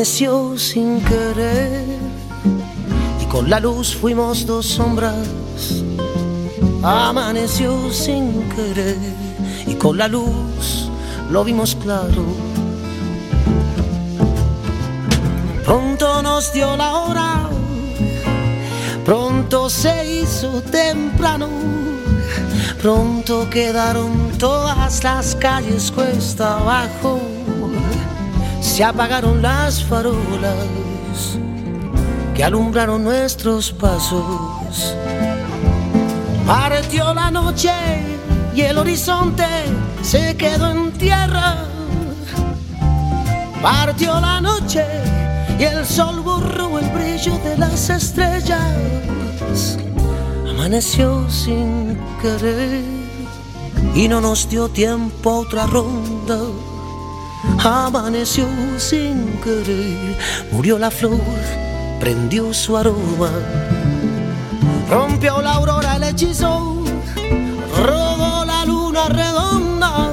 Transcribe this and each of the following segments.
Amaneció sin querer y con la luz fuimos dos sombras. Amaneció sin querer y con la luz lo vimos claro. Pronto nos dio la hora, pronto se hizo temprano, pronto quedaron todas las calles cuesta abajo se apagaron las farolas que alumbraron nuestros pasos. Partió la noche y el horizonte se quedó en tierra. Partió la noche y el sol borró el brillo de las estrellas. Amaneció sin querer y no nos dio tiempo a otra ronda amaneció sin querer, murió la flor, prendió su aroma, rompió la aurora el hechizo, rodó la luna redonda,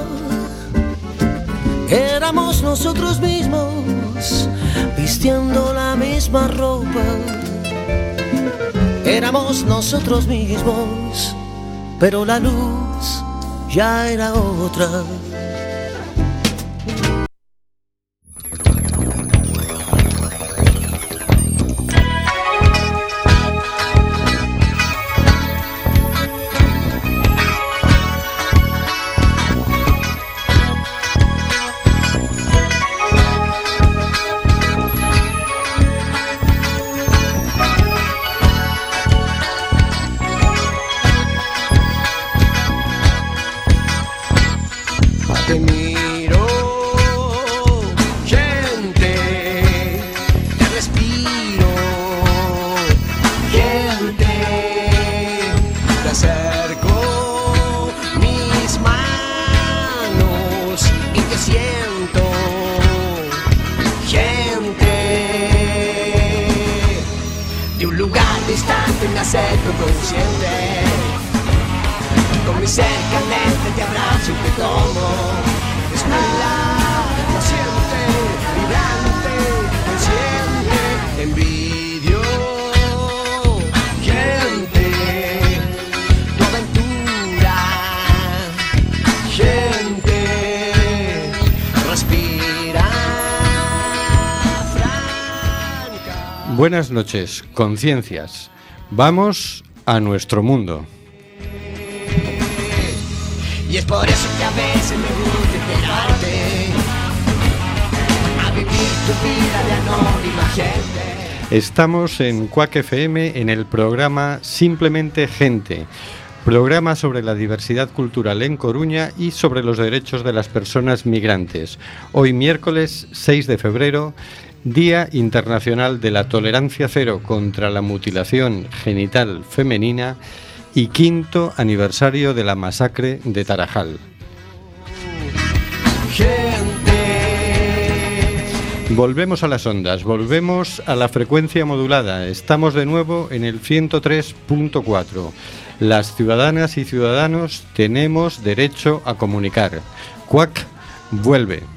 éramos nosotros mismos, vistiendo la misma ropa, éramos nosotros mismos, pero la luz ya era otra. Noches, conciencias. Vamos a nuestro mundo. Y es por eso que a veces me gusta a vivir tu vida de anónima gente. Estamos en Cuac FM en el programa Simplemente Gente, programa sobre la diversidad cultural en Coruña y sobre los derechos de las personas migrantes. Hoy miércoles 6 de febrero Día Internacional de la Tolerancia Cero contra la Mutilación Genital Femenina y quinto aniversario de la masacre de Tarajal. Volvemos a las ondas, volvemos a la frecuencia modulada. Estamos de nuevo en el 103.4. Las ciudadanas y ciudadanos tenemos derecho a comunicar. Cuac vuelve.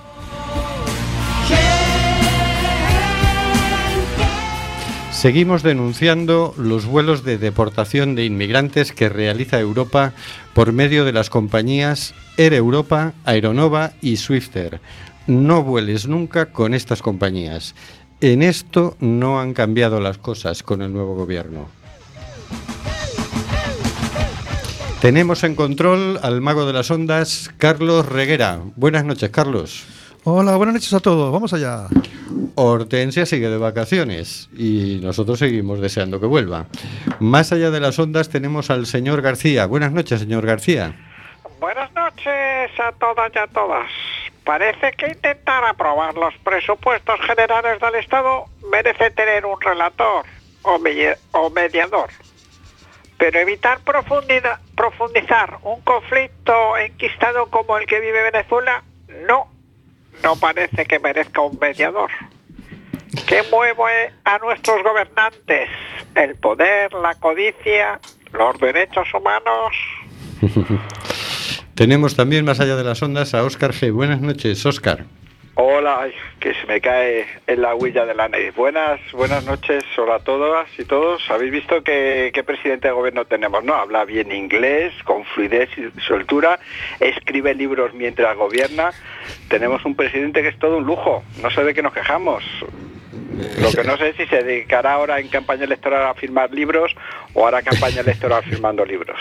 Seguimos denunciando los vuelos de deportación de inmigrantes que realiza Europa por medio de las compañías Air Europa, Aeronova y Swifter. No vueles nunca con estas compañías. En esto no han cambiado las cosas con el nuevo gobierno. Tenemos en control al mago de las ondas, Carlos Reguera. Buenas noches, Carlos. Hola, buenas noches a todos. Vamos allá. Hortensia sigue de vacaciones y nosotros seguimos deseando que vuelva. Más allá de las ondas tenemos al señor García. Buenas noches, señor García. Buenas noches a todas y a todas. Parece que intentar aprobar los presupuestos generales del Estado merece tener un relator o, o mediador. Pero evitar profundizar un conflicto enquistado como el que vive Venezuela, no, no parece que merezca un mediador. ¿Qué mueve a nuestros gobernantes? El poder, la codicia, los derechos humanos. Tenemos también más allá de las ondas a Óscar G. Buenas noches, Óscar. Hola, que se me cae en la huella de la nariz. Buenas, buenas noches, hola a todas y todos. ¿Habéis visto qué, presidente de gobierno tenemos? No, habla bien inglés, con fluidez y soltura, escribe libros mientras gobierna. Tenemos un presidente que es todo un lujo, no sé de qué nos quejamos. Lo que no sé es si se dedicará ahora en campaña electoral a firmar libros o hará campaña electoral firmando libros.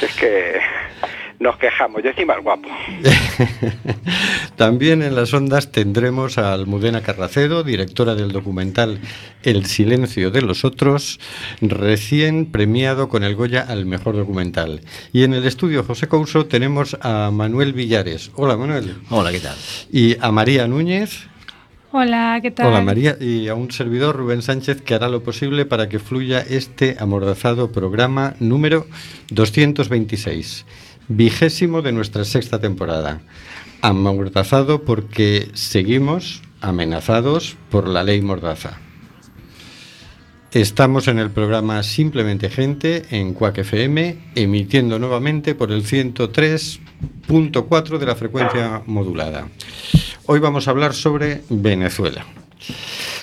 Es que nos quejamos, yo encima el guapo. También en las ondas tendremos a Almudena Carracedo, directora del documental El silencio de los otros, recién premiado con el Goya al mejor documental. Y en el estudio José Couso tenemos a Manuel Villares. Hola Manuel. Hola, ¿qué tal? Y a María Núñez. Hola, ¿qué tal? Hola María y a un servidor Rubén Sánchez que hará lo posible para que fluya este amordazado programa número 226 vigésimo de nuestra sexta temporada. Amordazado porque seguimos amenazados por la ley Mordaza. Estamos en el programa Simplemente Gente en Cuac FM, emitiendo nuevamente por el 103.4 de la frecuencia modulada. Hoy vamos a hablar sobre Venezuela.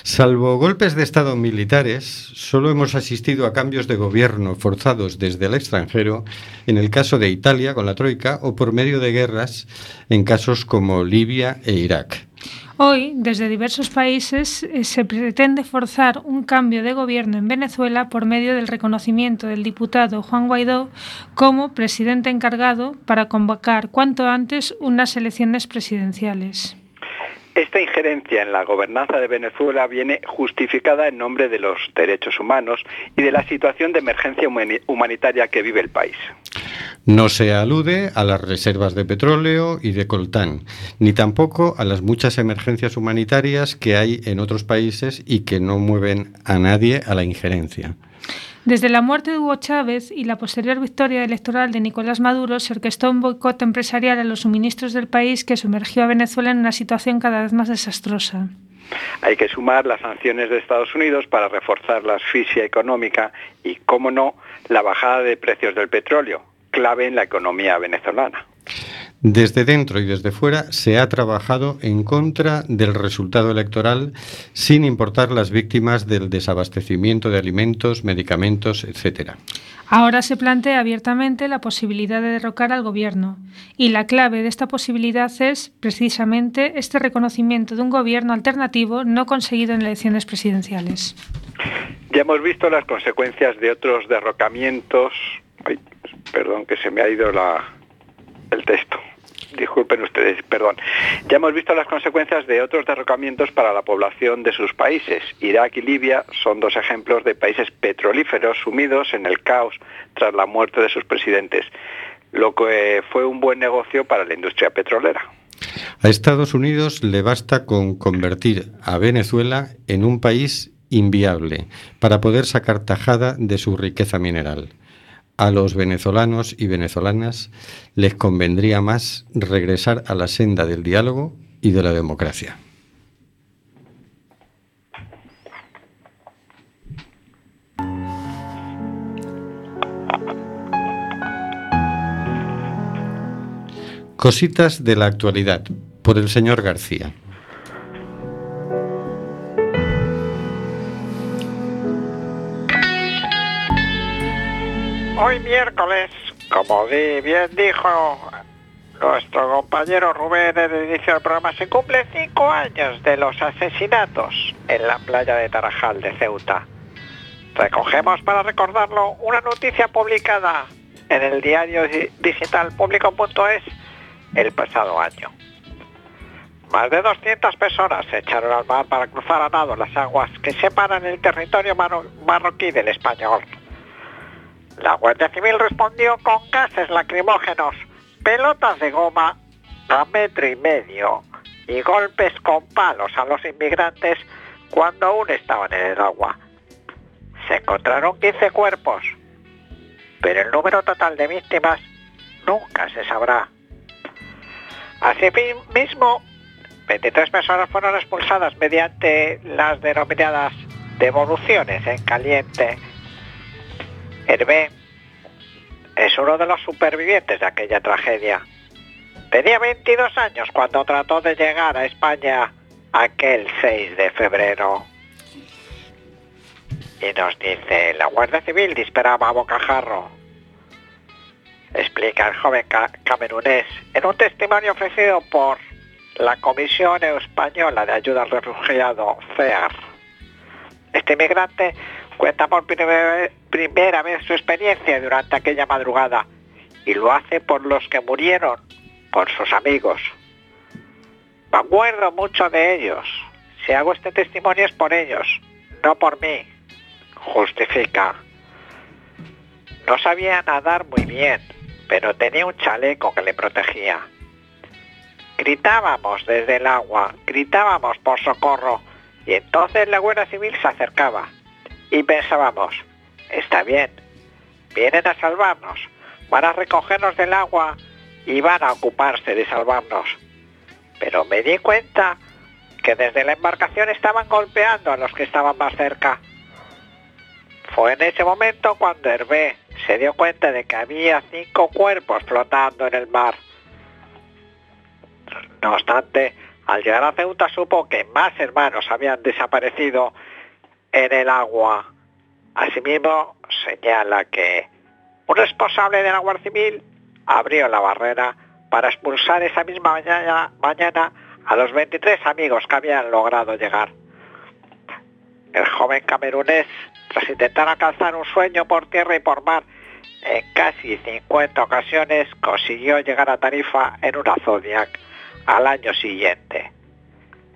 Salvo golpes de Estado militares, solo hemos asistido a cambios de gobierno forzados desde el extranjero, en el caso de Italia con la Troika, o por medio de guerras en casos como Libia e Irak. Hoy, desde diversos países, eh, se pretende forzar un cambio de gobierno en Venezuela por medio del reconocimiento del diputado Juan Guaidó como presidente encargado para convocar cuanto antes unas elecciones presidenciales. Esta injerencia en la gobernanza de Venezuela viene justificada en nombre de los derechos humanos y de la situación de emergencia humanitaria que vive el país. No se alude a las reservas de petróleo y de coltán, ni tampoco a las muchas emergencias humanitarias que hay en otros países y que no mueven a nadie a la injerencia. Desde la muerte de Hugo Chávez y la posterior victoria electoral de Nicolás Maduro, se orquestó un boicot empresarial a los suministros del país que sumergió a Venezuela en una situación cada vez más desastrosa. Hay que sumar las sanciones de Estados Unidos para reforzar la asfixia económica y, cómo no, la bajada de precios del petróleo, clave en la economía venezolana. Desde dentro y desde fuera se ha trabajado en contra del resultado electoral sin importar las víctimas del desabastecimiento de alimentos, medicamentos, etc. Ahora se plantea abiertamente la posibilidad de derrocar al gobierno y la clave de esta posibilidad es precisamente este reconocimiento de un gobierno alternativo no conseguido en elecciones presidenciales. Ya hemos visto las consecuencias de otros derrocamientos. perdón que se me ha ido el texto disculpen ustedes, perdón. Ya hemos visto las consecuencias de otros derrocamientos para la población de sus países. Irak y Libia son dos ejemplos de países petrolíferos sumidos en el caos tras la muerte de sus presidentes, lo que fue un buen negocio para la industria petrolera. A Estados Unidos le basta con convertir a Venezuela en un país inviable para poder sacar tajada de su riqueza mineral a los venezolanos y venezolanas les convendría más regresar a la senda del diálogo y de la democracia. Cositas de la actualidad por el señor García. Hoy miércoles, como bien dijo nuestro compañero Rubén en el inicio del programa, se cumple cinco años de los asesinatos en la playa de Tarajal de Ceuta. Recogemos para recordarlo una noticia publicada en el diario digital público.es el pasado año. Más de 200 personas se echaron al mar para cruzar a nado las aguas que separan el territorio marroquí del español. La Guardia Civil respondió con gases lacrimógenos, pelotas de goma a metro y medio y golpes con palos a los inmigrantes cuando aún estaban en el agua. Se encontraron 15 cuerpos, pero el número total de víctimas nunca se sabrá. Asimismo, 23 personas fueron expulsadas mediante las denominadas devoluciones en caliente. Hervé es uno de los supervivientes de aquella tragedia. Tenía 22 años cuando trató de llegar a España aquel 6 de febrero. Y nos dice, la Guardia Civil disparaba a bocajarro. Explica el joven camerunés en un testimonio ofrecido por la Comisión Española de Ayuda al Refugiado, CEAR. Este inmigrante cuenta por primera vez su experiencia durante aquella madrugada y lo hace por los que murieron, por sus amigos. Me acuerdo mucho de ellos. Si hago este testimonio es por ellos, no por mí. Justifica. No sabía nadar muy bien, pero tenía un chaleco que le protegía. Gritábamos desde el agua, gritábamos por socorro, y entonces la Guardia Civil se acercaba. Y pensábamos, está bien, vienen a salvarnos, van a recogernos del agua y van a ocuparse de salvarnos. Pero me di cuenta que desde la embarcación estaban golpeando a los que estaban más cerca. Fue en ese momento cuando Hervé se dio cuenta de que había cinco cuerpos flotando en el mar. No obstante, al llegar a Ceuta supo que más hermanos habían desaparecido en el agua. Asimismo, señala que un responsable de la Guardia Civil abrió la barrera para expulsar esa misma mañana, mañana a los 23 amigos que habían logrado llegar. El joven camerunés, tras intentar alcanzar un sueño por tierra y por mar, en casi 50 ocasiones consiguió llegar a Tarifa en una Zodiac al año siguiente,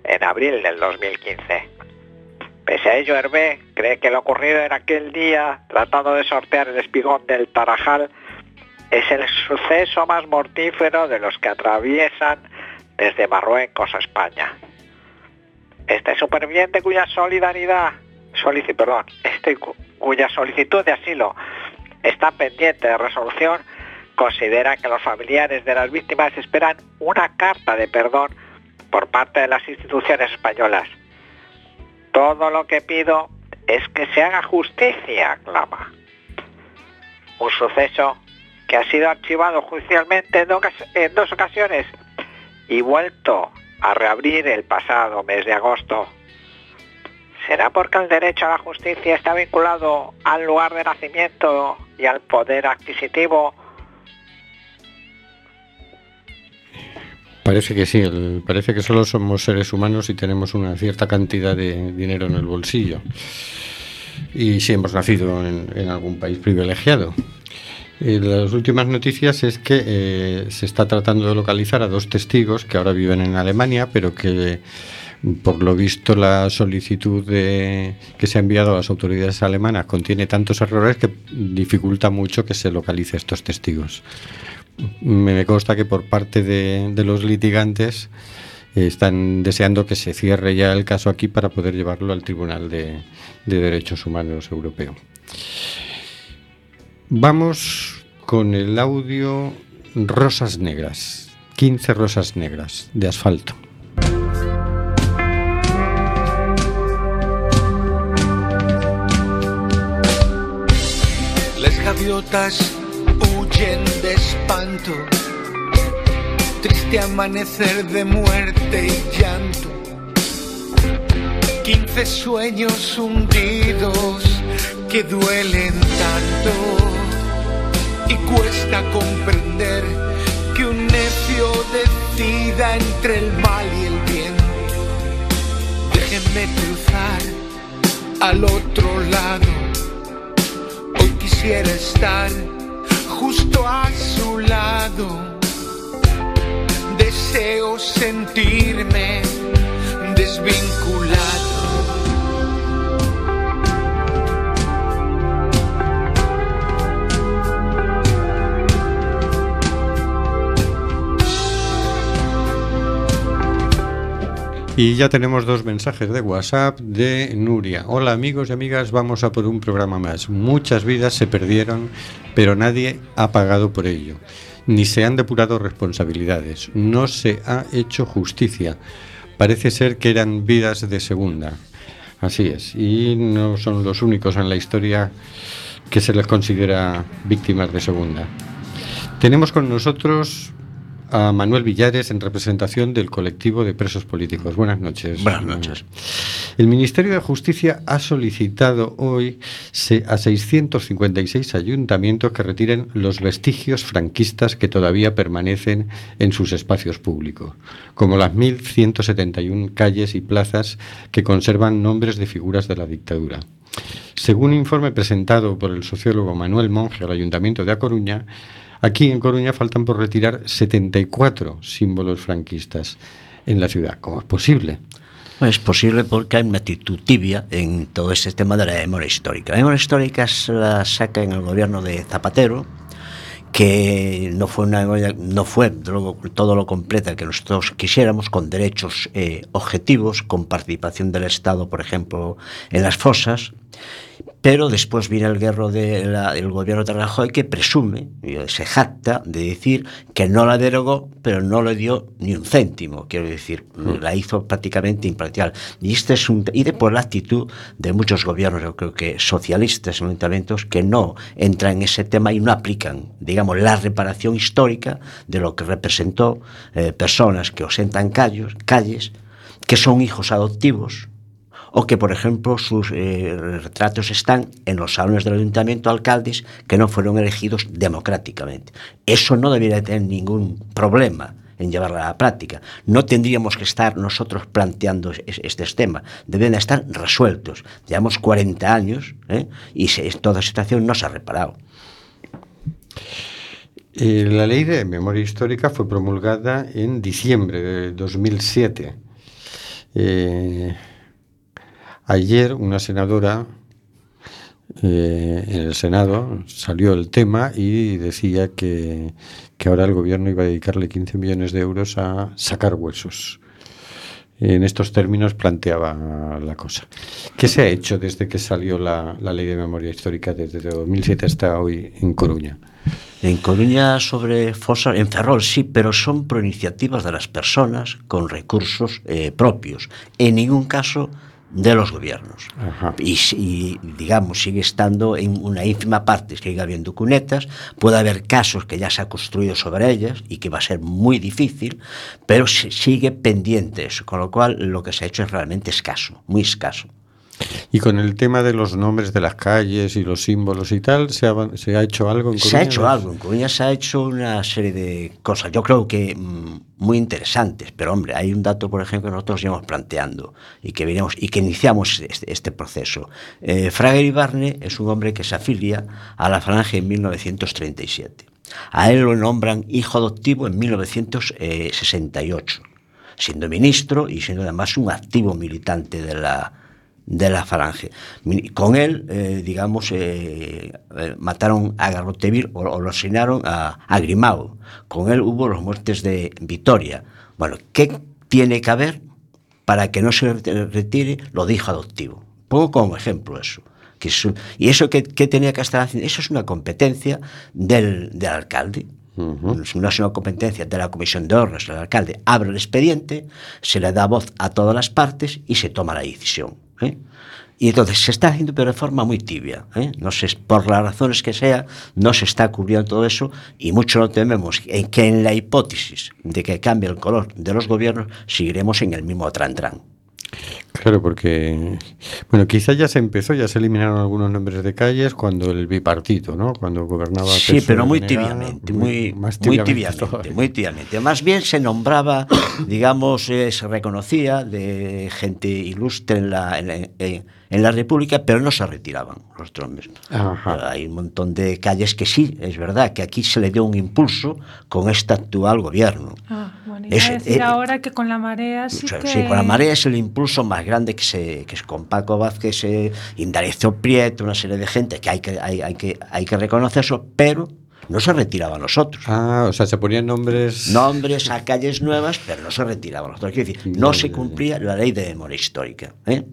en abril del 2015. Pese a ello, Hervé cree que lo ocurrido en aquel día, tratando de sortear el espigón del Tarajal, es el suceso más mortífero de los que atraviesan desde Marruecos a España. Este superviviente cuya solidaridad, perdón, este cuya solicitud de asilo está pendiente de resolución, considera que los familiares de las víctimas esperan una carta de perdón por parte de las instituciones españolas. Todo lo que pido es que se haga justicia, clama. Un suceso que ha sido archivado judicialmente en dos ocasiones y vuelto a reabrir el pasado mes de agosto. ¿Será porque el derecho a la justicia está vinculado al lugar de nacimiento y al poder adquisitivo? Parece que sí, parece que solo somos seres humanos y tenemos una cierta cantidad de dinero en el bolsillo. Y si hemos nacido en algún país privilegiado. Eh, las últimas noticias es que eh, se está tratando de localizar a dos testigos que ahora viven en Alemania, pero que por lo visto la solicitud de, que se ha enviado a las autoridades alemanas contiene tantos errores que dificulta mucho que se localice estos testigos. Me consta que por parte de, los litigantes eh, están deseando que se cierre ya el caso aquí para poder llevarlo al Tribunal de Derechos Humanos Europeo. Vamos con el audio Rosas Negras, 15 rosas negras de asfalto. Las gaviotas huyen de espanto, triste amanecer de muerte y llanto. 15 sueños hundidos que duelen tanto y cuesta comprender que un necio decida entre el mal y el bien. Déjenme cruzar al otro lado. Hoy quisiera estar justo a su lado. Deseo sentirme desvinculado Y ya tenemos dos mensajes de WhatsApp de Nuria. Hola amigos y amigas, vamos a por un programa más. Muchas vidas se perdieron, pero nadie ha pagado por ello. Ni se han depurado responsabilidades. No se ha hecho justicia. Parece ser que eran vidas de segunda. Así es. Y no son los únicos en la historia que se les considera víctimas de segunda. Tenemos con nosotros a Manuel Villares en representación del colectivo de presos políticos. Buenas noches. Buenas noches. El Ministerio de Justicia ha solicitado hoy a 656 ayuntamientos que retiren los vestigios franquistas que todavía permanecen en sus espacios públicos, como las 1.171 calles y plazas que conservan nombres de figuras de la dictadura. Según un informe presentado por el sociólogo Manuel Monge al Ayuntamiento de A Coruña, Aquí en Coruña faltan por retirar 74 símbolos franquistas en la ciudad. ¿Cómo es posible? Es posible porque hay una actitud tibia en todo ese tema de la memoria histórica. La memoria histórica se la saca en el gobierno de Zapatero, que no fue una no fue todo lo completa que nosotros quisiéramos con derechos eh, objetivos con participación del Estado por ejemplo en las fosas pero después viene el guerro del gobierno de Rajoy que presume, se jacta de decir que no la derogó, pero no le dio ni un céntimo, quiero decir, mm. la hizo prácticamente impracticable. Y este es un y de por la actitud de muchos gobiernos, yo creo que socialistas en ayuntamientos, que no entran en ese tema y no aplican, digamos, la reparación histórica de lo que representó eh, personas que osentan calles, calles, que son hijos adoptivos, o que, por ejemplo, sus eh, retratos están en los salones del ayuntamiento alcaldes que no fueron elegidos democráticamente. Eso no debería tener ningún problema en llevarla a la práctica. No tendríamos que estar nosotros planteando estos temas, deben estar resueltos. Llevamos 40 años ¿eh? y se, toda situación no se ha reparado. Eh, la ley de memoria histórica fue promulgada en diciembre de 2007. Eh, Ayer una senadora eh, en el Senado salió el tema y decía que, ahora el gobierno iba a dedicarle 15 millones de euros a sacar huesos. En estos términos planteaba la cosa. ¿Qué se ha hecho desde que salió la, la ley de memoria histórica desde 2007 hasta hoy en Coruña? En Coruña sobre fosas, en Ferrol sí, pero son por iniciativas de las personas con recursos eh, propios. En ningún caso de los gobiernos. Y, y, digamos, sigue estando en una ínfima parte, sigue habiendo cunetas, puede haber casos que ya se ha construido sobre ellas y que va a ser muy difícil, pero sigue pendiente eso, con lo cual lo que se ha hecho es realmente escaso, muy escaso. Y con el tema de los nombres de las calles y los símbolos y tal, ¿se ha, se ha hecho algo en Coruña? Se ha hecho algo, en Coruña se ha hecho una serie de cosas, yo creo que mm, muy interesantes, pero hombre, hay un dato, por ejemplo, que nosotros llevamos planteando y que, venimos, y que iniciamos este, este proceso. Eh, Fraga Ibarne es un hombre que se afilia a la Falange en 1937. A él lo nombran hijo adoptivo en 1968, siendo ministro y siendo además un activo militante de la, de la falange. Con él, eh, digamos, eh, eh, mataron a Garroteville o, o, lo asesinaron a, a Grimao. Con él hubo las muertes de Vitoria. Bueno, ¿qué tiene que haber para que no se retire lo dijo adoptivo? Pongo como ejemplo eso. Que es, y eso que, que, tenía que estar haciendo, eso es una competencia del, del alcalde. Uh -huh. No es una competencia de la comisión de honras, el alcalde abre el expediente, se le da voz a todas las partes y se toma la decisión. ¿Eh? Y entonces se está haciendo pero de forma muy tibia. ¿eh? No sé, por las razones que sea, no se está cubriendo todo eso y mucho no tememos en que en la hipótesis de que cambie el color de los gobiernos, seguiremos en el mismo tran-tran. Claro, porque, bueno, quizá ya se empezó, ya se eliminaron algunos nombres de calles cuando el bipartito, ¿no? Cuando gobernaba. Sí, pero muy tibiamente, muy, muy, tibiamente, muy tibiamente, muy tibiamente. Más bien se nombraba, digamos, eh, se reconocía de gente ilustre en la, en, en, en la República, pero no se retiraban los trombes. Ajá. Hay un montón de calles que sí, es verdad, que aquí se le dio un impulso con este actual gobierno. Ah, bueno, y es, decir eh, ahora que con la marea sí, que... sí, con la marea es el impulso más grande que se que es con Paco Vázquez, eh, Indalecio Prieto, una serie de gente que hay que hay, hay que hay que reconocer eso, pero no se retiraba los otros. Ah, o sea, se ponían nombres... Nombres a calles nuevas, pero no se retiraban los otros. Quiero decir, no se cumplía la ley de memoria histórica, ¿eh?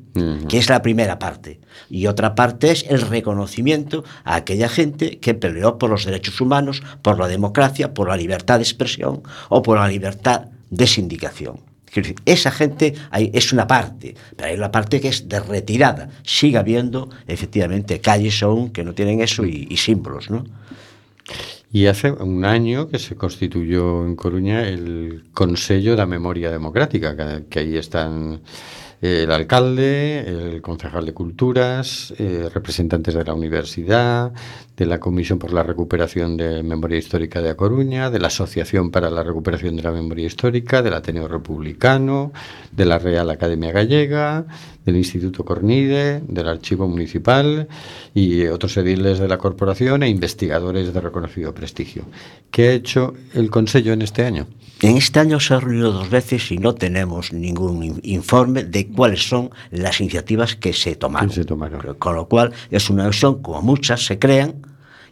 que es la primera parte. Y otra parte es el reconocimiento a aquella gente que peleó por los derechos humanos, por la democracia, por la libertad de expresión o por la libertad de sindicación. Esa gente es una parte, pero hay una parte que es de retirada. Sigue habiendo, efectivamente, calles aún que no tienen eso y, símbolos, ¿no? Y hace un año que se constituyó en Coruña el Consejo de Memoria Democrática, que ahí están el alcalde, el concejal de Culturas, eh, representantes de la universidad, de la Comisión por la Recuperación de Memoria Histórica de A Coruña, de la Asociación para la Recuperación de la Memoria Histórica, del Ateneo Republicano, de la Real Academia Gallega, del Instituto Cornide, del Archivo Municipal y otros ediles de la corporación e investigadores de reconocido prestigio. ¿Qué ha hecho el Consejo en este año? En este año se ha reunido dos veces y no tenemos ningún informe de cuáles son las iniciativas que se tomaron. Se tomaron. Con lo cual es una versión, como muchas se crean,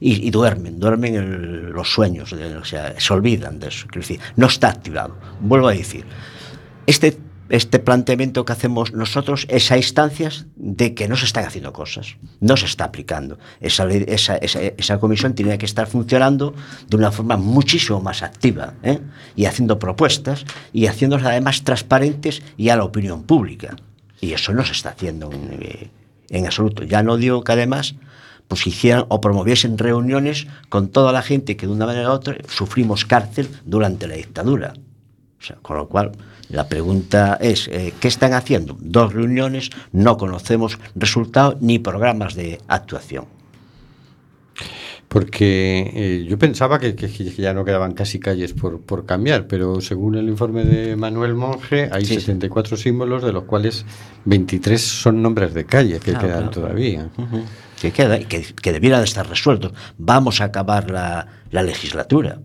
y, y duermen, duermen el, los sueños, de, o sea, se olvidan de eso. Quiero decir, no está activado. Vuelvo a decir, este este planteamiento que hacemos nosotros es a instancias de que no se están haciendo cosas, no se está aplicando. Esa, comisión tiene que estar funcionando de una forma muchísimo más activa ¿eh? y haciendo propuestas y haciéndolas además transparentes y a la opinión pública. Y eso no se está haciendo en, en absoluto. Ya no digo que además pues hicieran o promoviesen reuniones con toda la gente que de una manera u otra sufrimos cárcel durante la dictadura. O sea, con lo cual, la pregunta es, eh, ¿qué están haciendo? Dos reuniones, no conocemos resultados ni programas de actuación. Porque eh, yo pensaba que, ya no quedaban casi calles por, por, cambiar, pero según el informe de Manuel Monge, hay sí, 74 sí. símbolos, de los cuales 23 son nombres de calle que claro, quedan claro. todavía. Uh -huh. Que queda que, que de estar resueltos. Vamos a acabar la, la legislatura.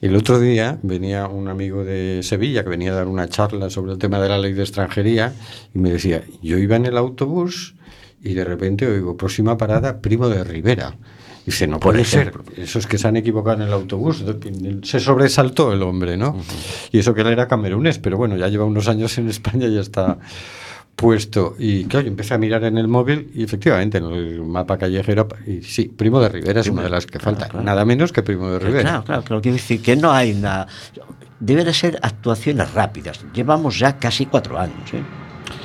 El otro día venía un amigo de Sevilla que venía a dar una charla sobre el tema de la ley de extranjería y me decía, yo iba en el autobús y de repente oigo, próxima parada, Primo de Rivera. Y dice, no puede ser, esos que se han equivocado en el autobús, se sobresaltó el hombre, ¿no? Uh -huh. Y eso que él era camerunés, pero bueno, ya lleva unos años en España y ya está puesto. Y claro, yo empecé a mirar en el móvil y efectivamente en el mapa callejero, y sí, Primo de Rivera es una de las que falta, claro, claro. nada menos que Primo de Rivera. Claro, claro, claro, quiero decir que no hay una... Deben de ser actuaciones rápidas. Llevamos ya casi cuatro años, ¿eh?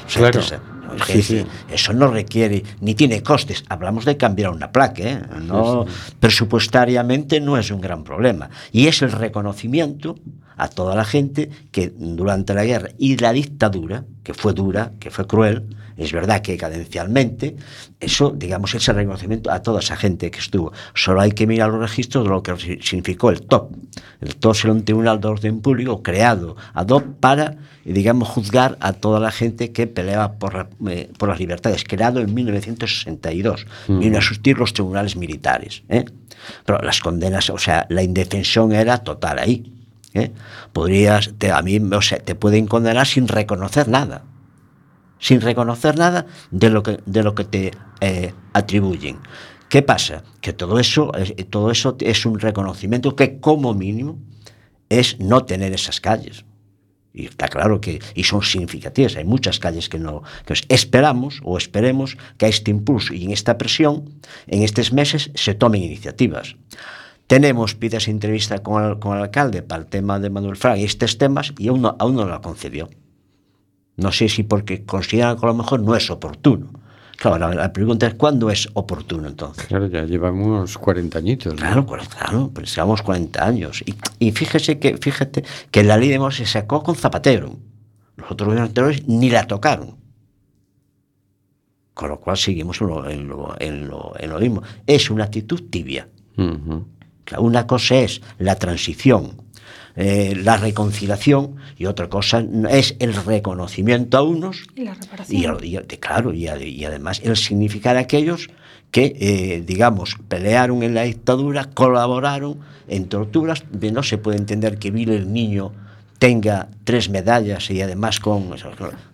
O sea, claro. Que, Sí, sí. Eso no requiere ni tiene costes. Hablamos de cambiar una placa, ¿eh? no, sí, presupuestariamente no es un gran problema. Y es el reconocimiento a toda la gente que durante la guerra y la dictadura, que fue dura, que fue cruel, es verdad que cadencialmente, eso, digamos, ese reconocimiento a toda esa gente que estuvo. Solo hay que mirar los registros de lo que significó el TOP. El TOP era un tribunal de orden público creado ad hoc para, digamos, juzgar a toda la gente que peleaba por, eh, por las libertades, creado en 1962. Uh -huh. Vino a sustituir los tribunales militares. ¿eh? Pero las condenas, o sea, la indefensión era total ahí. ¿Eh? Podrías, te, a mí, o sea, te pueden condenar sin reconocer nada sin reconocer nada de lo que, de lo que te eh, atribuyen. ¿Qué pasa? Que todo eso, todo eso es un reconocimiento que como mínimo es no tener esas calles. Y está claro que y son significativas. Hay muchas calles que no. Que esperamos o esperemos que a este impulso y en esta presión, en estos meses, se tomen iniciativas. Tenemos pides entrevista con el, con el alcalde para el tema de Manuel Frank y estos temas y aún no, aún no la concedió. No sé si porque consideran que a lo mejor no es oportuno. Claro, la, la, pregunta es ¿cuándo es oportuno entonces? Claro, ya llevamos 40 añitos. ¿no? Claro, claro, pues llevamos 40 años. Y, y, fíjese que, fíjate que la ley de Mos se sacó con Zapatero. Los otros gobiernos anteriores ni la tocaron. Con lo cual seguimos en lo, en lo, en lo, en lo mismo. Es una actitud tibia. Uh -huh. Claro, una cosa es la transición eh, la reconciliación y otra cosa es el reconocimiento a unos y la reparación. Y, y claro, y, y, además el significar a aquellos que, eh, digamos, pelearon en la dictadura, colaboraron en torturas, de no se puede entender que Vil el niño tenga tres medallas y además con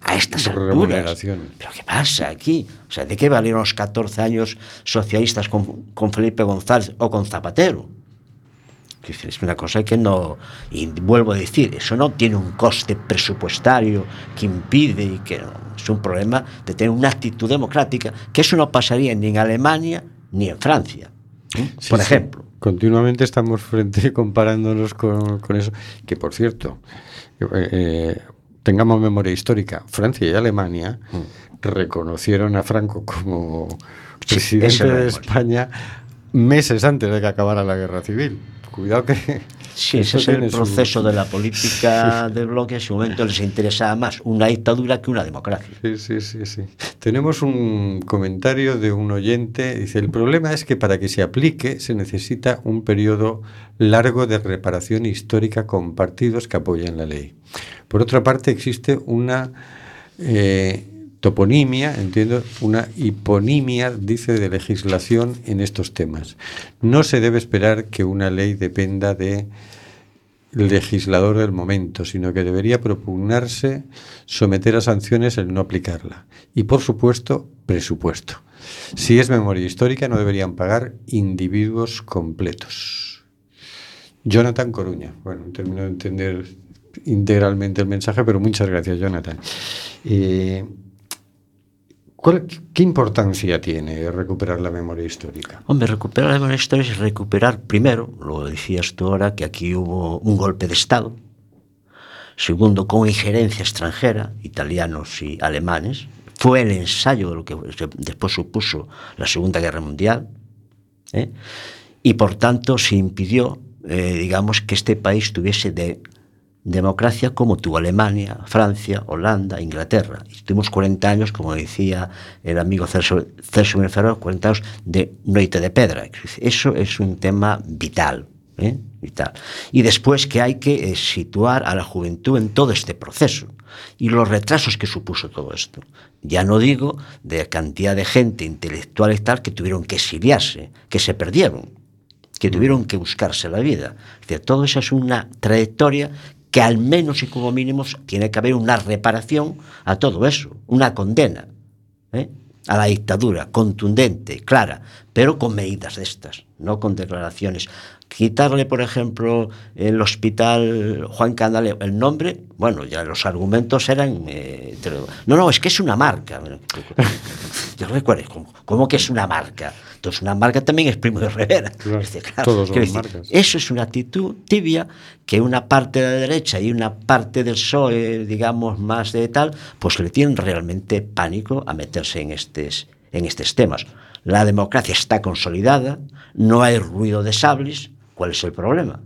a estas alturas. ¿Pero qué pasa aquí? O sea, ¿de qué valieron los 14 años socialistas con, con Felipe González o con Zapatero? Es una cosa que no, y vuelvo a decir, eso no tiene un coste presupuestario que impide y que es un problema de tener una actitud democrática, que eso no pasaría ni en Alemania ni en Francia, ¿eh? por ejemplo. Continuamente estamos frente comparándonos con, eso, que por cierto, eh, eh, tengamos memoria histórica, Francia y Alemania mm. reconocieron a Franco como presidente de España meses antes de que acabara la guerra civil. Cuidado que... Sí, ese es el proceso de la política del bloque. En su momento les interesaba más una dictadura que una democracia. Sí, sí, sí, sí. Tenemos un comentario de un oyente. Dice, el problema es que para que se aplique se necesita un periodo largo de reparación histórica con partidos que apoyen la ley. Por otra parte, existe una... Eh, toponimia, entiendo, una hiponimia, dice, de legislación en estos temas. No se debe esperar que una ley dependa del legislador del momento, sino que debería propugnarse someter a sanciones el no aplicarla. Y, por supuesto, presupuesto. Si es memoria histórica, no deberían pagar individuos completos. Jonathan Coruña. Bueno, termino de entender integralmente el mensaje, pero muchas gracias, Jonathan. Eh, ¿Qué importancia tiene recuperar la memoria histórica? Hombre, recuperar la memoria histórica es recuperar, primero, lo decías tú ahora, que aquí hubo un golpe de Estado. Segundo, con injerencia extranjera, italianos y alemanes. Fue el ensayo de lo que después supuso la Segunda Guerra Mundial. ¿eh? Y por tanto se impidió, eh, digamos, que este país tuviese de democracia como tuvo Alemania, Francia, Holanda, Inglaterra. Y tuvimos 40 años, como decía el amigo Celso, Celso 40 años de noite de pedra. Eso es un tema vital. ¿eh? vital. Y después que hay que eh, situar a la juventud en todo este proceso y los retrasos que supuso todo esto. Ya no digo de cantidad de gente intelectual y tal que tuvieron que exiliarse, que se perdieron, que tuvieron que buscarse la vida. Es todo eso es una trayectoria que al menos y como mínimo tiene que haber una reparación a todo eso, una condena ¿eh? a la dictadura, contundente, clara, pero con medidas de estas, no con declaraciones Quitarle, por ejemplo, el hospital Juan Canale el nombre, bueno, ya los argumentos eran... Eh, no, no, es que es una marca. Yo recuerdo, ¿cómo, que es una marca? Entonces, una marca también es primo de Rivera. todos son marcas. Eso es una actitud tibia que una parte de la derecha y una parte del PSOE, digamos, más de tal, pues le tienen realmente pánico a meterse en estos, en estos temas. La democracia está consolidada, no hay ruido de sables, ¿Cuál es el problema?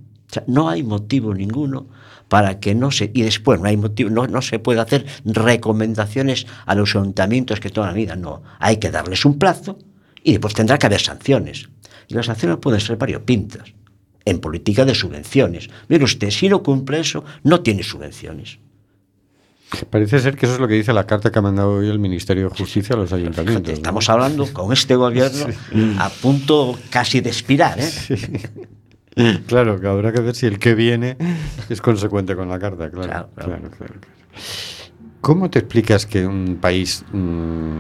no hay motivo ninguno para que no se... Y después no hay motivo, no, no se puede hacer recomendaciones a los ayuntamientos que toda la vida. No, hay que darles un plazo y después tendrá que haber sanciones. Y las sanciones pueden ser variopintas. En política de subvenciones. Mire usted, si no cumple eso, no tiene subvenciones. Parece ser que eso es lo que dice la carta que ha mandado hoy el Ministerio de Justicia a los ayuntamientos. Estamos hablando con este gobierno a punto casi de expirar. ¿eh? Claro, que habrá que ver si el que viene es consecuente con la carta, claro. claro, claro. ¿Cómo te explicas que un país mm,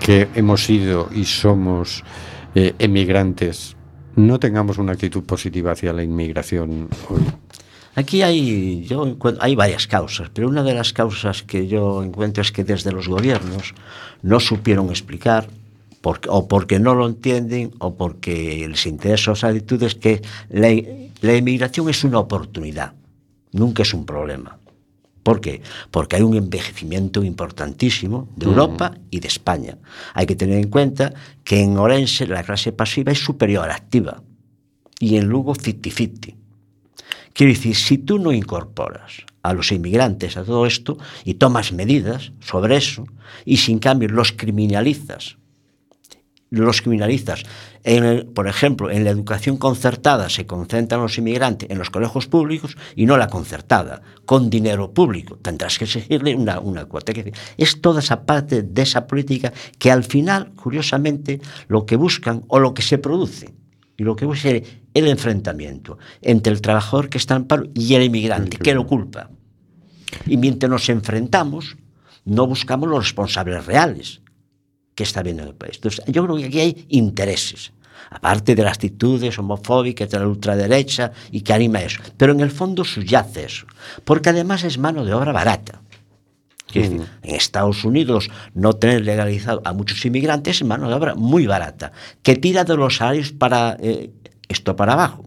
que hemos sido y somos eh, emigrantes no tengamos una actitud positiva hacia la inmigración hoy? Aquí hay, yo hay varias causas, pero una de las causas que yo encuentro es que desde los gobiernos no supieron explicar o porque no lo entienden o porque les interesa las actitudes que la, la inmigración es una oportunidad, nunca es un problema. ¿Por qué? Porque hay un envejecimiento importantísimo de Europa y de España. Hay que tener en cuenta que en Orense la clase pasiva es superior a la activa y en Lugo 50-50. Quiero decir, si tú no incorporas a los inmigrantes a todo esto y tomas medidas sobre eso y sin cambio los criminalizas los criminalistas. Por ejemplo, en la educación concertada se concentran los inmigrantes en los colegios públicos y no la concertada, con dinero público. Tendrás que exigirle una, cuota. Es toda esa parte de esa política que al final, curiosamente, lo que buscan o lo que se produce y lo que es el enfrentamiento entre el trabajador que está en paro y el inmigrante, que lo culpa. Y mientras nos enfrentamos, no buscamos los responsables reales que está viendo el país. Entonces, yo creo que aquí hay intereses. aparte de las actitudes homofóbicas de la ultraderecha y que anima eso. Pero en el fondo subyace eso, porque además es mano de obra barata. en Estados Unidos no tener legalizado a muchos inmigrantes es mano de obra muy barata, que tira de los salarios para eh, esto para abajo.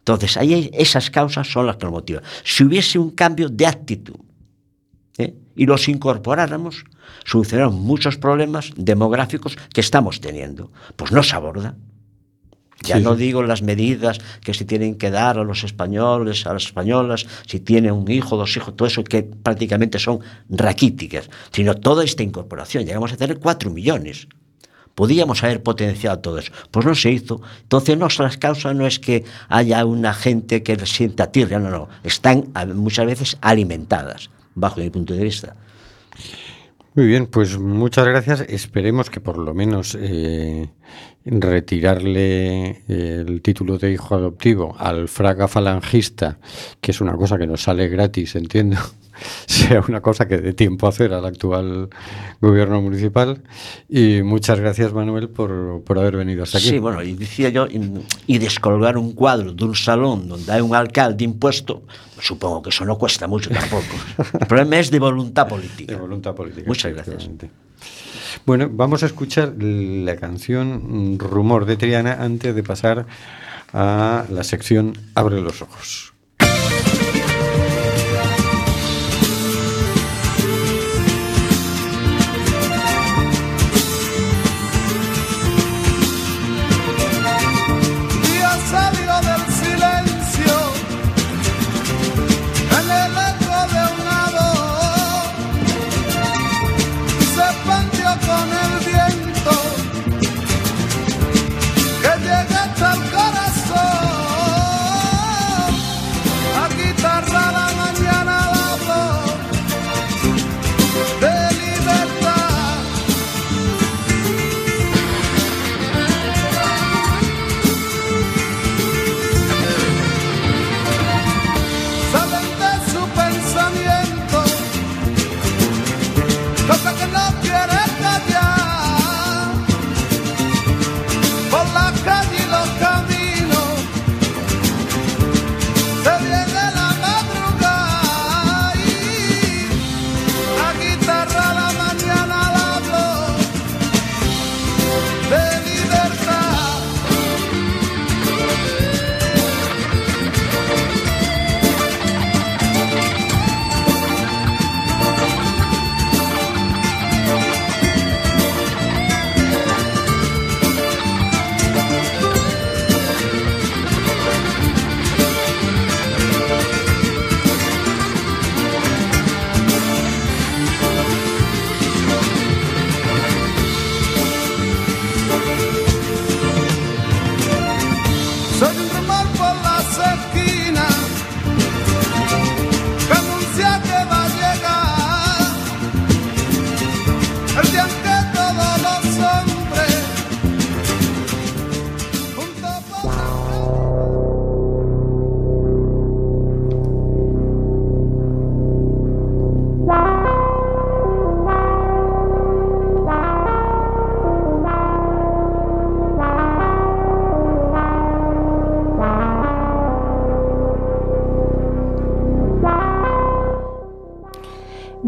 Entonces, ahí esas causas son las que nos motivan. Si hubiese un cambio de actitud ¿eh? y los incorporáramos, solucionamos muchos problemas demográficos que estamos teniendo. Pues no se aborda. Ya no digo las medidas que se tienen que dar a los españoles, a las españolas, si tienen un hijo, dos hijos, todo eso que prácticamente son raquíticas, sino toda esta incorporación. Llegamos a tener cuatro millones. Podíamos haber potenciado todo eso. Pues no se hizo. Entonces, no, las causas no es que haya una gente que sienta tierra, no, no. Están muchas veces alimentadas, bajo mi punto de vista. Muy bien, pues muchas gracias. Esperemos que por lo menos eh, retirarle el título de hijo adoptivo al fraga falangista, que es una cosa que nos sale gratis, entiendo, sea una cosa que dé tiempo a hacer al actual gobierno municipal. Y muchas gracias, Manuel, por, por haber venido hasta aquí. Sí, bueno, y decía yo, y, y descolgar un cuadro de un salón donde hay un alcalde impuesto, supongo que eso no cuesta mucho tampoco. El problema es de voluntad política. De voluntad política. Muchas gracias. Bueno, vamos a escuchar la canción Rumor de Triana antes de pasar a la sección Abre los ojos.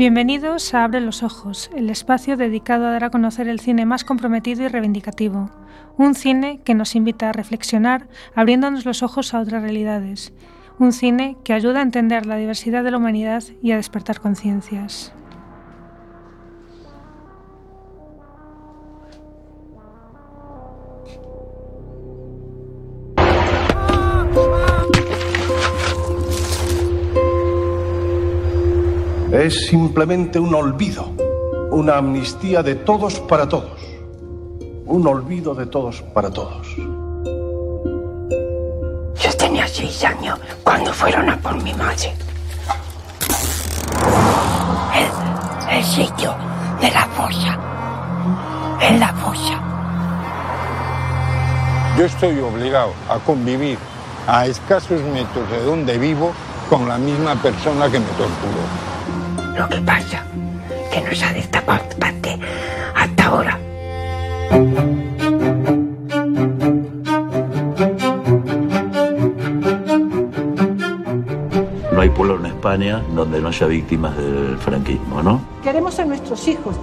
Bienvenidos a Abre los Ojos, el espacio dedicado a dar a conocer el cine más comprometido y reivindicativo. Un cine que nos invita a reflexionar abriéndonos los ojos a otras realidades. Un cine que ayuda a entender la diversidad de la humanidad y a despertar conciencias. Es simplemente un olvido, una amnistía de todos para todos. Un olvido de todos para todos. Yo tenía seis años cuando fueron a por mi madre. El, el sitio de la fosa. En la fosa. Yo estoy obligado a convivir a escasos metros de donde vivo con la misma persona que me torturó. Lo que pasa que no se ha destapado parte hasta ahora. No hay pueblo en España donde no haya víctimas del franquismo, ¿no? Queremos a nuestros hijos,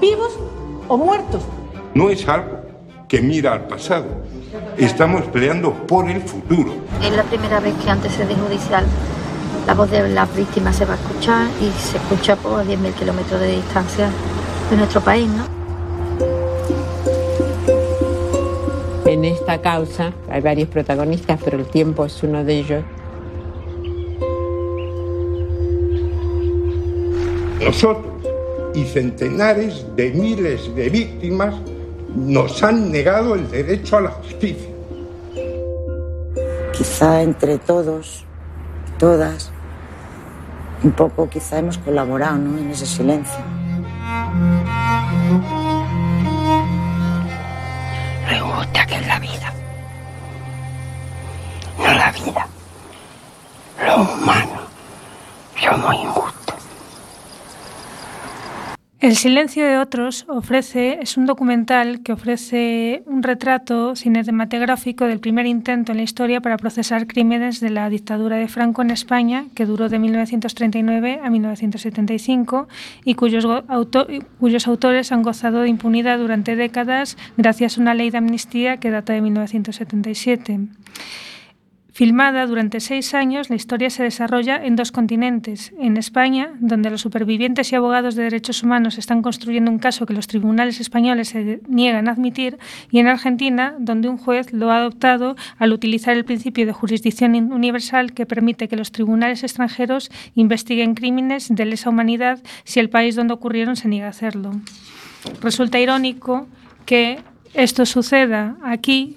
vivos o muertos. No es algo que mira al pasado. Estamos peleando por el futuro. Es la primera vez que antes se judicial la voz de las víctimas se va a escuchar y se escucha por 10.000 kilómetros de distancia de nuestro país, ¿no? En esta causa hay varios protagonistas, pero el tiempo es uno de ellos. Nosotros y centenares de miles de víctimas nos han negado el derecho a la justicia. Quizá entre todos, todas, un poco quizá hemos colaborado ¿no? en ese silencio. El silencio de otros ofrece es un documental que ofrece un retrato cinematográfico del primer intento en la historia para procesar crímenes de la dictadura de Franco en España, que duró de 1939 a 1975 y cuyos, auto, cuyos autores han gozado de impunidad durante décadas gracias a una ley de amnistía que data de 1977. Filmada durante seis años, la historia se desarrolla en dos continentes. En España, donde los supervivientes y abogados de derechos humanos están construyendo un caso que los tribunales españoles se niegan a admitir, y en Argentina, donde un juez lo ha adoptado al utilizar el principio de jurisdicción universal que permite que los tribunales extranjeros investiguen crímenes de lesa humanidad si el país donde ocurrieron se niega a hacerlo. Resulta irónico que esto suceda aquí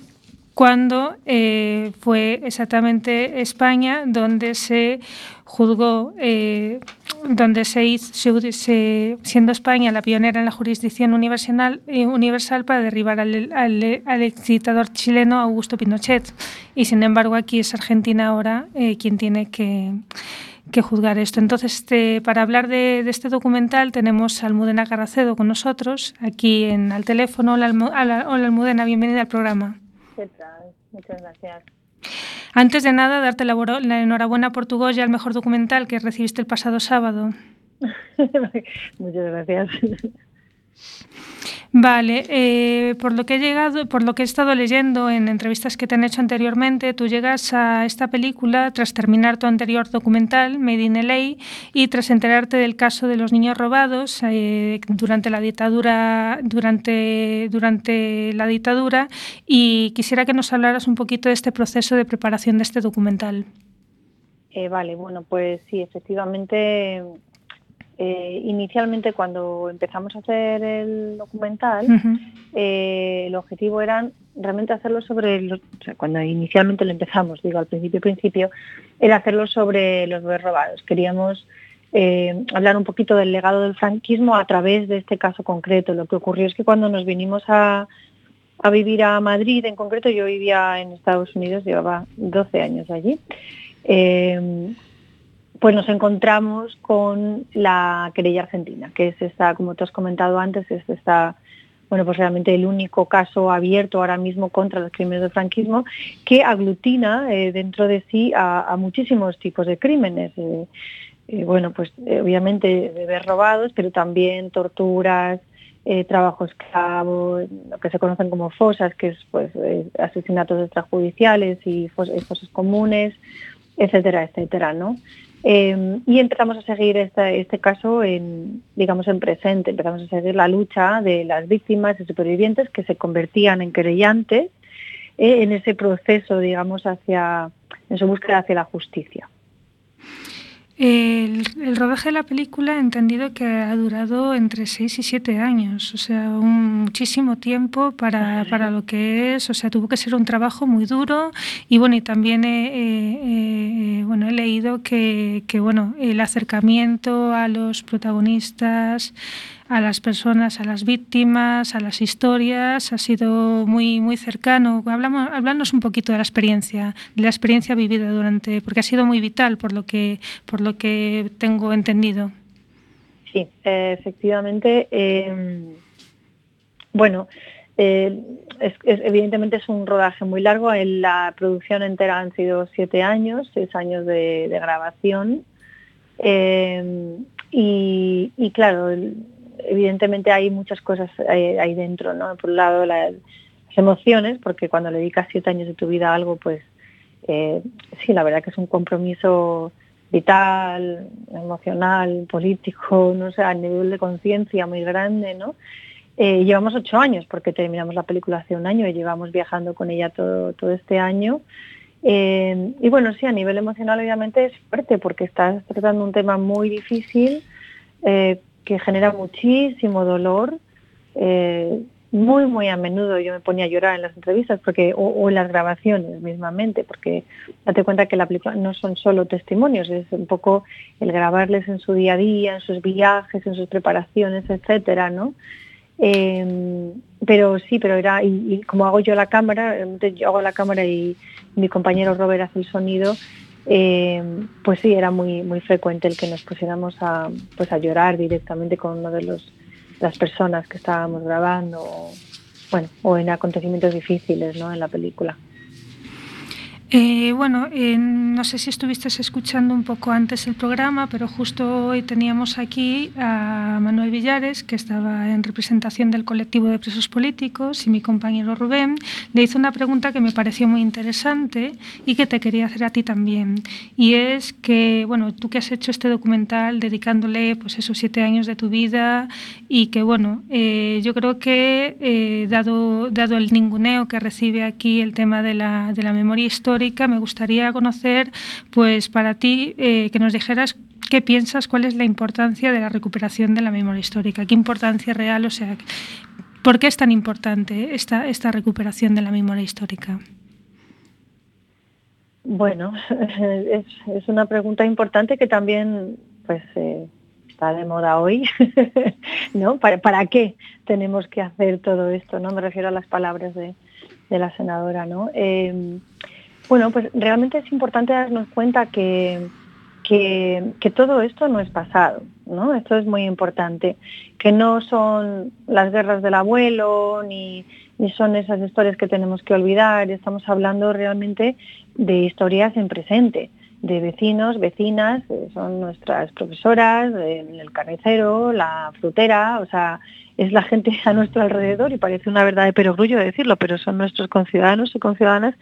cuando eh, fue exactamente España donde se juzgó, eh, donde se hizo, se, siendo España la pionera en la jurisdicción universal, eh, universal para derribar al, al, al dictador chileno Augusto Pinochet. Y sin embargo aquí es Argentina ahora eh, quien tiene que juzgar esto. Entonces, este, para hablar de, de, este documental tenemos a Almudena Caracedo con nosotros, aquí en al teléfono. Hola Almudena, bienvenida al programa. Muchas gracias. Antes de nada, darte la, la enhorabuena por tu Goya, el mejor documental que recibiste el pasado sábado. Muchas gracias. Vale, eh, por lo que he llegado, por lo que he estado leyendo en entrevistas que te han hecho anteriormente, tú llegas a esta película tras terminar tu anterior documental, Made in LA, y tras enterarte del caso de los niños robados eh, durante la dictadura, durante, durante la dictadura, y quisiera que nos hablaras un poquito de este proceso de preparación de este documental. Eh, vale, bueno, pues sí, efectivamente eh, inicialmente cuando empezamos a hacer el documental, uh -huh. eh, el objetivo era realmente hacerlo sobre, los, o sea, cuando inicialmente lo empezamos, digo al principio principio, era hacerlo sobre los bebés robados. Queríamos eh, hablar un poquito del legado del franquismo a través de este caso concreto. Lo que ocurrió es que cuando nos vinimos a, a vivir a Madrid, en concreto yo vivía en Estados Unidos, llevaba 12 años allí, eh, pues nos encontramos con la querella argentina, que es esta, como tú has comentado antes, es esta, bueno, pues realmente el único caso abierto ahora mismo contra los crímenes del franquismo, que aglutina eh, dentro de sí a, muchísimos tipos de crímenes. Eh, eh, bueno, pues obviamente bebés robados, pero también torturas, trabajo esclavo, lo que se conocen como fosas, que es pues asesinatos extrajudiciales y fosas comunes, etcétera, etcétera, ¿no? Eh, y empezamos a seguir este, este caso en, digamos, en presente. Empezamos a seguir la lucha de las víctimas y supervivientes que se convertían en querellantes eh, en ese proceso, digamos, hacia, en su búsqueda hacia la justicia. El, el, rodaje de la película he entendido que ha durado entre 6 y 7 años, o sea, un, muchísimo tiempo para, para, lo que es, o sea, tuvo que ser un trabajo muy duro y bueno, y también he, eh, bueno, he leído que, que, bueno, el acercamiento a los protagonistas, a las personas, a las víctimas, a las historias, ha sido muy, muy cercano. Hablamos, hablarnos un poquito de la experiencia, de la experiencia vivida durante, porque ha sido muy vital por lo que, por lo que tengo entendido. Sí, eh, efectivamente. Eh, bueno, eh, es, es, evidentemente es un rodaje muy largo. En la producción entera han sido siete años, seis años de, grabación Eh, y, claro, evidentemente hay muchas cosas ahí, dentro, ¿no? Por un lado las emociones, porque cuando le dedicas siete años de tu vida a algo, pues eh, sí, la verdad que es un compromiso vital, emocional, político, no sé, a nivel de conciencia muy grande, ¿no? Eh, llevamos ocho años, porque terminamos la película hace un año y llevamos viajando con ella todo, todo este año. Eh, y bueno, sí, a nivel emocional obviamente es fuerte porque estás tratando un tema muy difícil eh, que genera muchísimo dolor. muy, muy a menudo yo me ponía a llorar en las entrevistas porque, o, en las grabaciones mismamente, porque date cuenta que la película no son solo testimonios, es un poco el grabarles en su día a día, en sus viajes, en sus preparaciones, etcétera, ¿no? Em, pero sí, pero era, y, como hago yo la cámara, yo hago la cámara y mi compañero Robert hace el sonido, em, pues sí, era muy, muy frecuente el que nos pusiéramos a, pues a llorar directamente con uno de los, las personas que estábamos grabando, o, bueno, o en acontecimientos difíciles ¿no? en la película. Eh, bueno, no sé si estuviste escuchando un poco antes el programa, pero justo hoy teníamos aquí a Manuel Villares, que estaba en representación del colectivo de presos políticos, y mi compañero Rubén le hizo una pregunta que me pareció muy interesante y que te quería hacer a ti también. Y es que, bueno, tú que has hecho este documental dedicándole pues esos siete años de tu vida y que, bueno, eh, yo creo que eh, dado, dado el ninguneo que recibe aquí el tema de la, de la memoria histórica, me gustaría conocer, pues para ti, eh, que nos dijeras qué piensas, cuál es la importancia de la recuperación de la memoria histórica, qué importancia real, o sea, ¿por qué es tan importante esta, recuperación de la memoria histórica? Bueno, es, una pregunta importante que también pues eh, está de moda hoy, ¿no? ¿Para, ¿Para qué tenemos que hacer todo esto? No me refiero a las palabras de, la senadora, ¿no? Eh, bueno, pues realmente es importante darnos cuenta que, que, todo esto no es pasado, ¿no? Esto es muy importante, que no son las guerras del abuelo, ni, ni son esas historias que tenemos que olvidar, estamos hablando realmente de historias en presente, de vecinos, vecinas, son nuestras profesoras, el carnicero, la frutera, o sea, es la gente a nuestro alrededor y parece una verdad de perogrullo decirlo, pero son nuestros conciudadanos y conciudadanas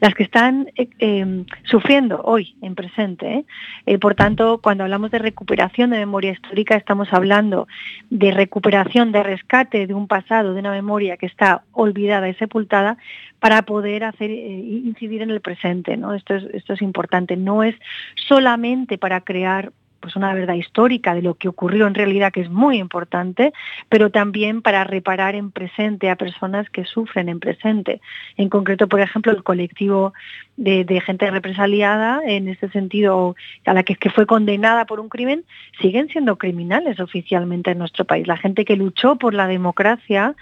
las que están eh, em, sufriendo hoy en presente. ¿eh? Eh, por tanto, cuando hablamos de recuperación de memoria histórica, estamos hablando de recuperación, de rescate de un pasado, de una memoria que está olvidada y sepultada para poder hacer incidir en el presente. ¿no? Esto, es, esto es importante. No es solamente para crear pues una verdad histórica de lo que ocurrió en realidad, que es muy importante, pero también para reparar en presente a personas que sufren en presente. En concreto, por ejemplo, el colectivo de, gente represaliada, en este sentido, a la que, que fue condenada por un crimen, siguen siendo criminales oficialmente en nuestro país. La gente que luchó por la democracia,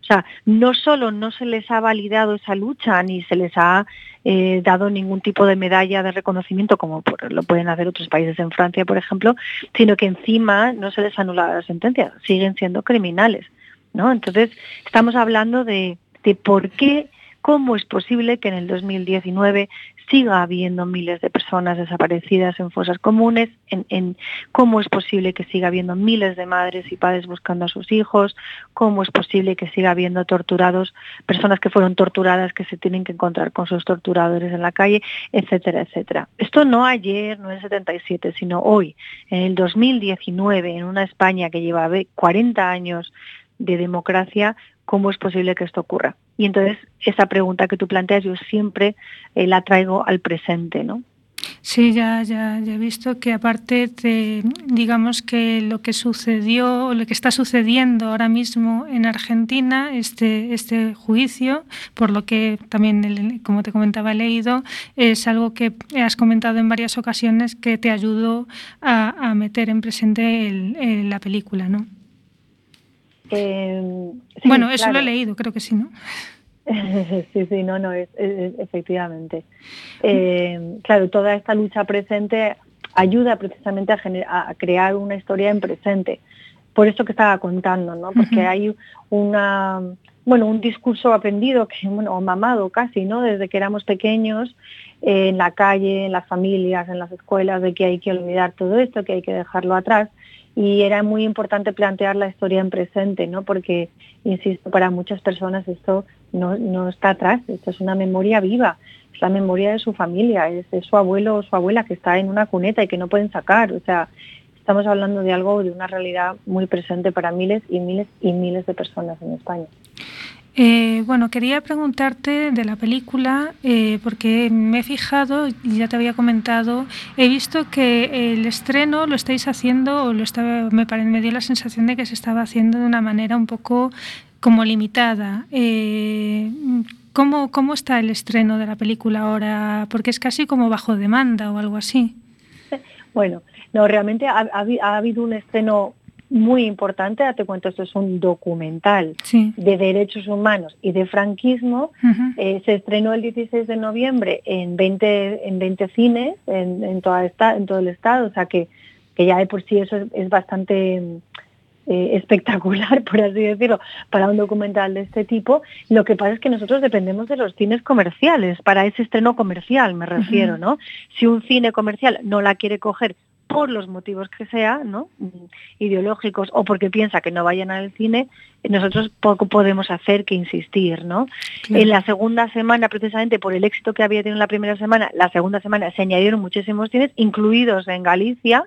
o sea, no solo no se les ha validado esa lucha ni se les ha eh, dado ningún tipo de medalla de reconocimiento, como lo pueden hacer otros países en Francia, por ejemplo, sino que encima no se les anula la sentencia, siguen siendo criminales. ¿no? Entonces, estamos hablando de, de por qué ¿Cómo es posible que en el 2019 siga habiendo miles de personas desaparecidas en fosas comunes? En, ¿Cómo es posible que siga habiendo miles de madres y padres buscando a sus hijos? ¿Cómo es posible que siga habiendo torturados, personas que fueron torturadas que se tienen que encontrar con sus torturadores en la calle, etcétera, etcétera? Esto no ayer, no en el 77, sino hoy, en el 2019, en una España que lleva 40 años de democracia, ¿cómo es posible que esto ocurra? Y entonces esa pregunta que tú planteas yo siempre eh, la traigo al presente, ¿no? Sí, ya, ya, ya, he visto que aparte de, digamos que lo que sucedió, lo que está sucediendo ahora mismo en Argentina, este, este juicio, por lo que también, como te comentaba, he leído, es algo que has comentado en varias ocasiones que te ayudó a, meter en presente la película, ¿no? Eh, bueno, eso lo he leído, creo que sí, ¿no? sí, sí, no, no, es, efectivamente. Eh, claro, toda esta lucha presente ayuda precisamente a, a, crear una historia en presente. Por esto que estaba contando, ¿no? Porque hay una, bueno, un discurso aprendido, que, bueno, o mamado casi, ¿no? Desde que éramos pequeños, en la calle, en las familias, en las escuelas, de que hay que olvidar todo esto, que hay que dejarlo atrás. Y era muy importante plantear la historia en presente, ¿no? Porque, insisto, para muchas personas esto no, no está atrás, esto es una memoria viva, es la memoria de su familia, es de su abuelo o su abuela que está en una cuneta y que no pueden sacar. O sea, estamos hablando de algo, de una realidad muy presente para miles y miles y miles de personas en España. Eh, bueno, quería preguntarte de la película, eh, porque me he fijado, ya te había comentado, he visto que el estreno lo estáis haciendo, o lo estaba, me, me dio la sensación de que se estaba haciendo de una manera un poco como limitada. Eh, ¿cómo, ¿Cómo está el estreno de la película ahora? Porque es casi como bajo demanda o algo así. Bueno, no, realmente ha, ha habido un estreno muy importante, date cuenta, esto es un documental de derechos humanos y de franquismo. Eh, se estrenó el 16 de noviembre en 20, en 20 cines en, toda esta, en todo el estado, o sea que, que ya de por sí eso es, bastante eh, espectacular, por así decirlo, para un documental de este tipo. Lo que pasa es que nosotros dependemos de los cines comerciales, para ese estreno comercial me refiero, ¿no? Si un cine comercial no la quiere coger por los motivos que sea, ¿no? ideológicos o porque piensa que no vayan al cine, nosotros poco podemos hacer que insistir, ¿no? En la segunda semana, precisamente por el éxito que había tenido en la primera semana, la segunda semana se añadieron muchísimos cines, incluidos en Galicia,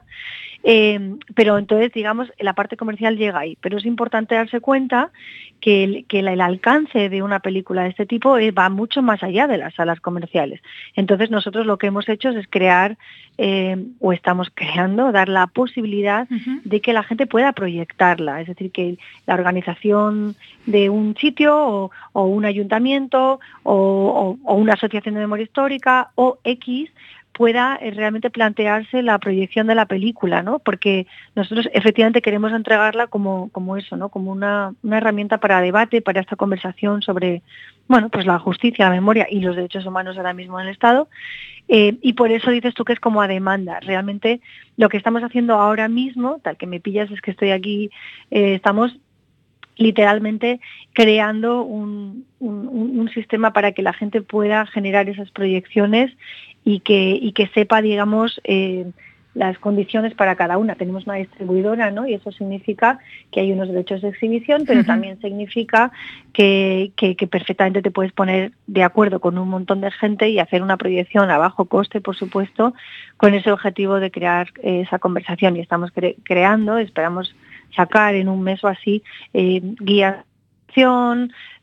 eh, pero entonces, digamos, la parte comercial llega ahí. Pero es importante darse cuenta que el, que el, alcance de una película de este tipo eh, va mucho más allá de las salas comerciales. Entonces, nosotros lo que hemos hecho es crear, eh, o estamos creando, dar la posibilidad de que la gente pueda proyectarla. Es decir, que la organización de un sitio o, un ayuntamiento o, o una asociación de memoria histórica o X pueda eh, realmente plantearse la proyección de la película, ¿no? Porque nosotros efectivamente queremos entregarla como, como eso, ¿no? Como una, herramienta para debate, para esta conversación sobre, bueno, pues la justicia, la memoria y los derechos humanos ahora mismo en el Estado. Eh, y por eso dices tú que es como a demanda. Realmente lo que estamos haciendo ahora mismo, tal que me pillas es que estoy aquí, eh, estamos literalmente creando un, sistema para que la gente pueda generar esas proyecciones y que, y que sepa, digamos, eh, las condiciones para cada una. Tenemos una distribuidora, ¿no? Y eso significa que hay unos derechos de exhibición, pero también significa que, que, perfectamente te puedes poner de acuerdo con un montón de gente y hacer una proyección a bajo coste, por supuesto, con ese objetivo de crear eh, esa conversación. Y estamos creando, esperamos sacar en un mes o así eh, guías,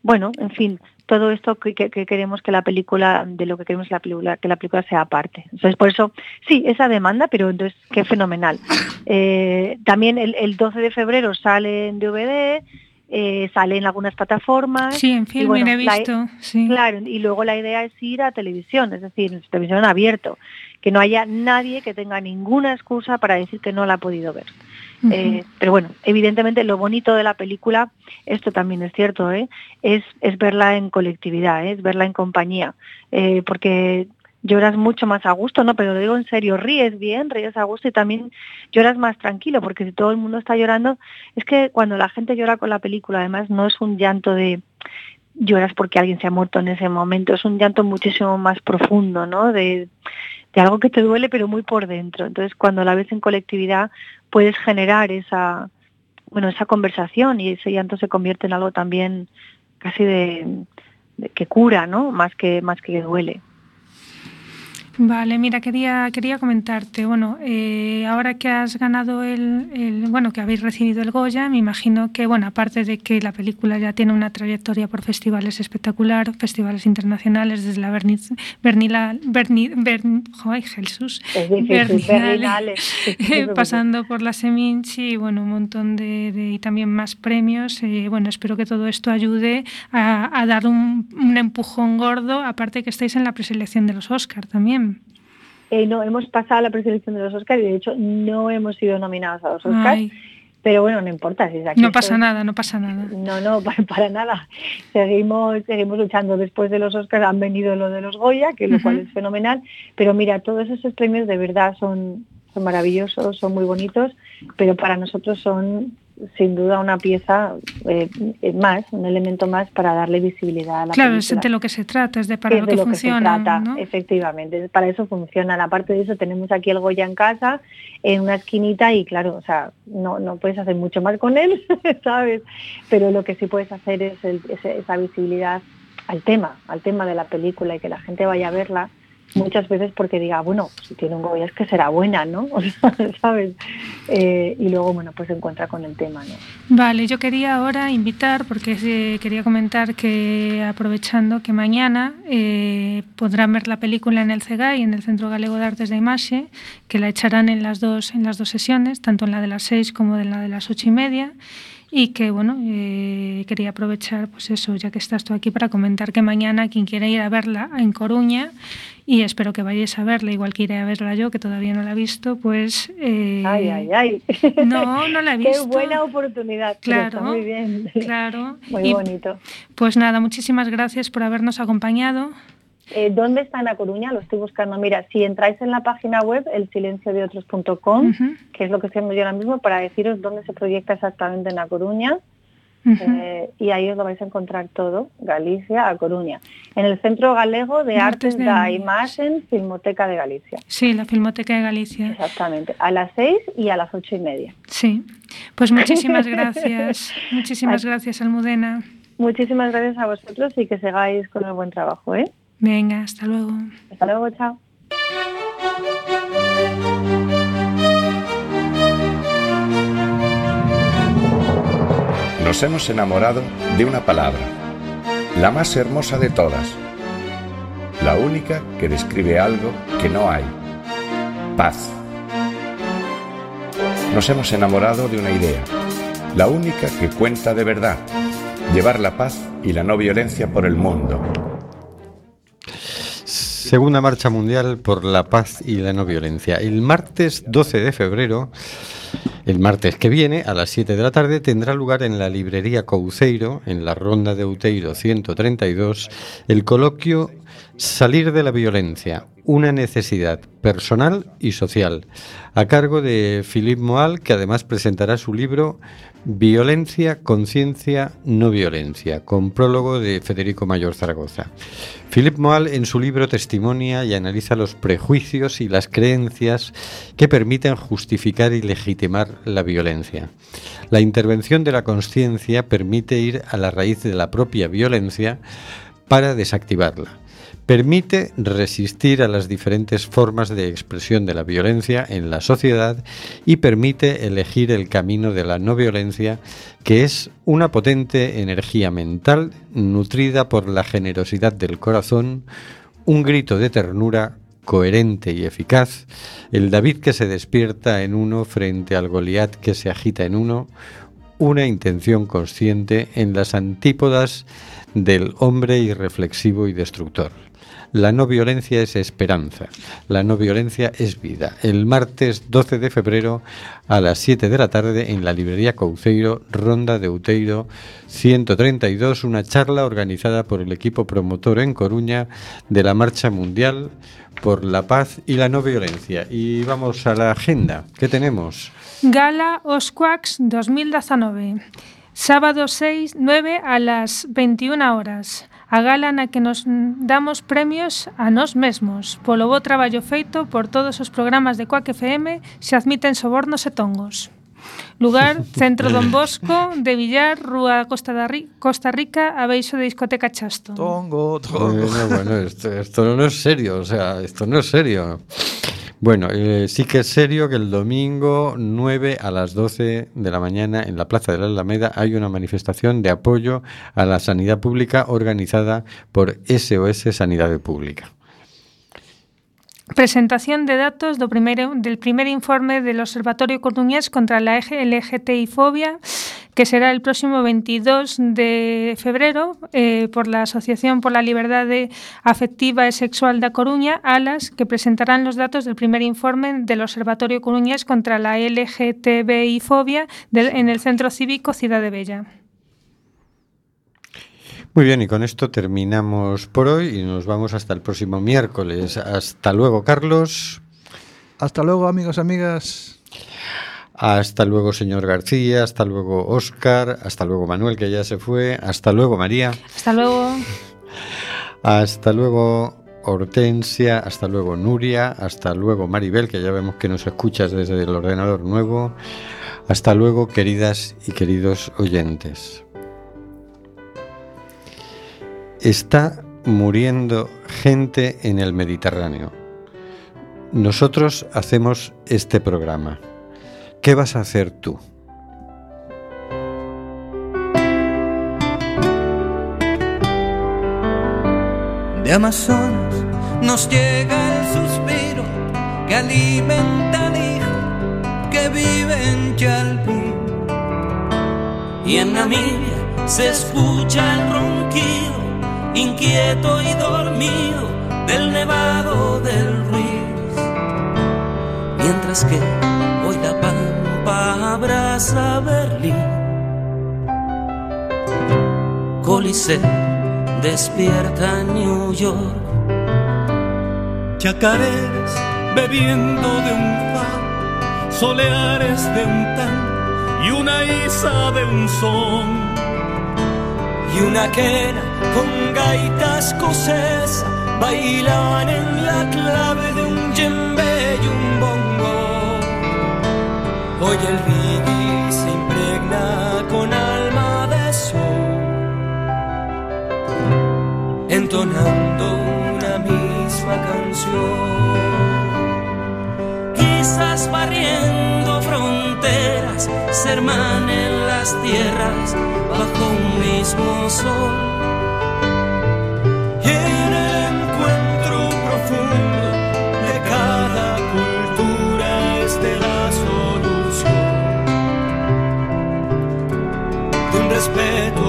bueno, en fin, todo esto que, queremos que la película, de lo que queremos la película, que la película sea parte. Entonces, por eso, sí, esa demanda, pero entonces, qué fenomenal. Eh, también el, 12 de febrero sale en DVD, eh, sale en algunas plataformas. Sí, en film he visto. Claro, y luego la idea es ir a televisión, es decir, televisión abierto, que no haya nadie que tenga ninguna excusa para decir que no la ha podido ver. Eh, pero bueno, evidentemente lo bonito de la película, esto también es cierto, ¿eh? es, es verla en colectividad, ¿eh? es verla en compañía, porque lloras mucho más a gusto, ¿no? Pero lo digo en serio, ríes bien, ríes a gusto y también lloras más tranquilo, porque si todo el mundo está llorando, es que cuando la gente llora con la película, además no es un llanto de lloras porque alguien se ha muerto en ese momento, es un llanto muchísimo más profundo, ¿no? De, de algo que te duele pero muy por dentro. Entonces, cuando la ves en colectividad, puedes generar esa, bueno, esa conversación y ese llanto se convierte en algo también casi de, de que cura, ¿no? Más que más que duele. Vale, mira, quería, quería comentarte, bueno, eh, ahora que has ganado el, bueno, que habéis recibido el Goya, me imagino que, bueno, aparte de que la película ya tiene una trayectoria por festivales espectacular, festivales internacionales, desde la Bernila, Berni, Jesús, pasando por la Seminci y, bueno, un montón de, y también más premios, eh, bueno, espero que todo esto ayude a, dar un, un empujón gordo, aparte que estáis en la preselección de los Oscar también. Eh, no, hemos pasado la preselección de los Oscars y de hecho no hemos sido nominados a los Oscars. Pero bueno, no importa. Si no pasa nada, no pasa nada. No, no, para, nada. Seguimos, seguimos luchando. Después de los Oscars han venido lo de los Goya, que lo cual es fenomenal. Pero mira, todos esos premios de verdad son, son maravillosos, son muy bonitos, pero para nosotros son sin duda una pieza eh, más, un elemento más para darle visibilidad a la Claro, película. es de lo que se trata, es de para lo que, lo funciona. que se trata, ¿no? efectivamente, para eso funciona. Aparte de eso, tenemos aquí el Goya en casa, en una esquinita, y claro, o sea, no, no puedes hacer mucho más con él, ¿sabes? Pero lo que sí puedes hacer es, el- es esa visibilidad al tema, al tema de la película y que la gente vaya a verla muchas veces porque diga, bueno, si tiene un Goya es que será buena, ¿no? O sea, ¿sabes? Eh, y luego, bueno, pues se encuentra con el tema, ¿no? Vale, yo quería ahora invitar, porque eh, quería comentar que aprovechando que mañana eh, podrán ver la película en el CEGAI, en el Centro Galego de Artes de Imaxe, que la echarán en las dos, en las dos sesiones, tanto en la de las seis como en la de las ocho y media. Y que, bueno, eh, quería aprovechar, pues eso, ya que estás tú aquí, para comentar que mañana quien quiera ir a verla en Coruña, y espero que vayáis a verla, igual que iré a verla yo, que todavía no la he visto, pues... eh, Ay, ay, ay. No, no la he Qué visto. buena oportunidad. Claro, está muy bien. Claro. Muy Y, bonito. Pues nada, muchísimas gracias por habernos acompañado. Eh, ¿Dónde está en A Coruña? Lo estoy buscando. Mira, si entráis en la página web elsilenciodeotros.com, que es lo que estoy haciendo yo ahora mismo, para deciros dónde se proyecta exactamente en A Coruña, eh, y ahí os lo vais a encontrar todo, Galicia, A Coruña. En el Centro Galego de Artes de Imaxe. Imagen, Filmoteca de Galicia. Sí, la Filmoteca de Galicia. Exactamente, a las seis y a las ocho y media. Sí. Pues muchísimas gracias. Muchísimas gracias, Almudena. Muchísimas gracias a vosotros y que sigáis con el buen trabajo. ¿eh? Venga, hasta luego. Hasta luego, chao. Nos hemos enamorado de una palabra, la más hermosa de todas, la única que describe algo que no hay, paz. Nos hemos enamorado de una idea, la única que cuenta de verdad, llevar la paz y la no violencia por el mundo. Segunda Marcha Mundial por la Paz y la No Violencia. El martes 12 de febrero, el martes que viene, a las 7 de la tarde, tendrá lugar en la librería Couceiro, en la Ronda de Outeiro 132, el coloquio Salir de la violencia, una necesidad personal y social, a cargo de Philippe Moal, que además presentará su libro Violencia, Conciencia, No Violencia, con prólogo de Federico Mayor Zaragoza. Philippe Moal en su libro testimonia y analiza los prejuicios y las creencias que permiten justificar y legitimar la violencia. La intervención de la conciencia permite ir a la raíz de la propia violencia para desactivarla. Permite resistir a las diferentes formas de expresión de la violencia en la sociedad y permite elegir el camino de la no violencia, que es una potente energía mental nutrida por la generosidad del corazón, un grito de ternura coherente y eficaz, el David que se despierta en uno frente al Goliat que se agita en uno, una intención consciente en las antípodas del hombre irreflexivo y destructor. La no violencia es esperanza, la no violencia es vida. El martes 12 de febrero a las 7 de la tarde en la librería Couceiro, Ronda de Uteiro 132, una charla organizada por el equipo promotor en Coruña de la Marcha Mundial por la Paz y la No Violencia. Y vamos a la agenda. ¿Qué tenemos? Gala Osquax 2019. Sábado 6, 9 a las 21 horas. a gala na que nos damos premios a nós mesmos. Polo bo traballo feito por todos os programas de Coac FM se admiten sobornos e tongos. Lugar, Centro Don Bosco, de Villar, Rúa Costa, da Ri Costa Rica, abaixo de Discoteca Chasto. Tongo, tongo. Eh, bueno, esto, esto no es serio, o sea, esto no es serio. Bueno, eh, sí que es serio que el domingo 9 a las 12 de la mañana en la Plaza de la Alameda hay una manifestación de apoyo a la sanidad pública organizada por SOS Sanidad Pública. Presentación de datos del primer informe del Observatorio Coruñés contra la LGTI-fobia, que será el próximo 22 de febrero eh, por la Asociación por la Liberdade Afectiva e Sexual da Coruña, ALAS, que presentarán los datos del primer informe del Observatorio Coruñés contra la LGTBI-fobia en el Centro Cívico Cidade Bella. Muy bien, y con esto terminamos por hoy y nos vamos hasta el próximo miércoles. Hasta luego, Carlos. Hasta luego, amigos, amigas. Hasta luego, señor García. Hasta luego, Oscar. Hasta luego, Manuel, que ya se fue. Hasta luego, María. Hasta luego. Hasta luego, Hortensia. Hasta luego, Nuria. Hasta luego, Maribel, que ya vemos que nos escuchas desde el ordenador nuevo. Hasta luego, queridas y queridos oyentes. Está muriendo gente en el Mediterráneo. Nosotros hacemos este programa. ¿Qué vas a hacer tú? De Amazonas nos llega el suspiro que alimenta al hijo que vive en Chalpín. Y en Namibia se escucha el ronquido inquieto y dormido del nevado del Ruiz. Mientras que hoy la pampa abraza Berlín. Coliseo despierta New York. Chacareras bebiendo de un fa, soleares de un tan y una isa de un son y una quena con gaitas escocesa bailaban en la clave de un djembe y un bongo. Hoy el reggae se impregna con alma de sol, entonando una misma canción. Barriendo fronteras, se hermanen las tierras bajo un mismo sol. Y en el encuentro profundo de cada cultura esté la solución de un respeto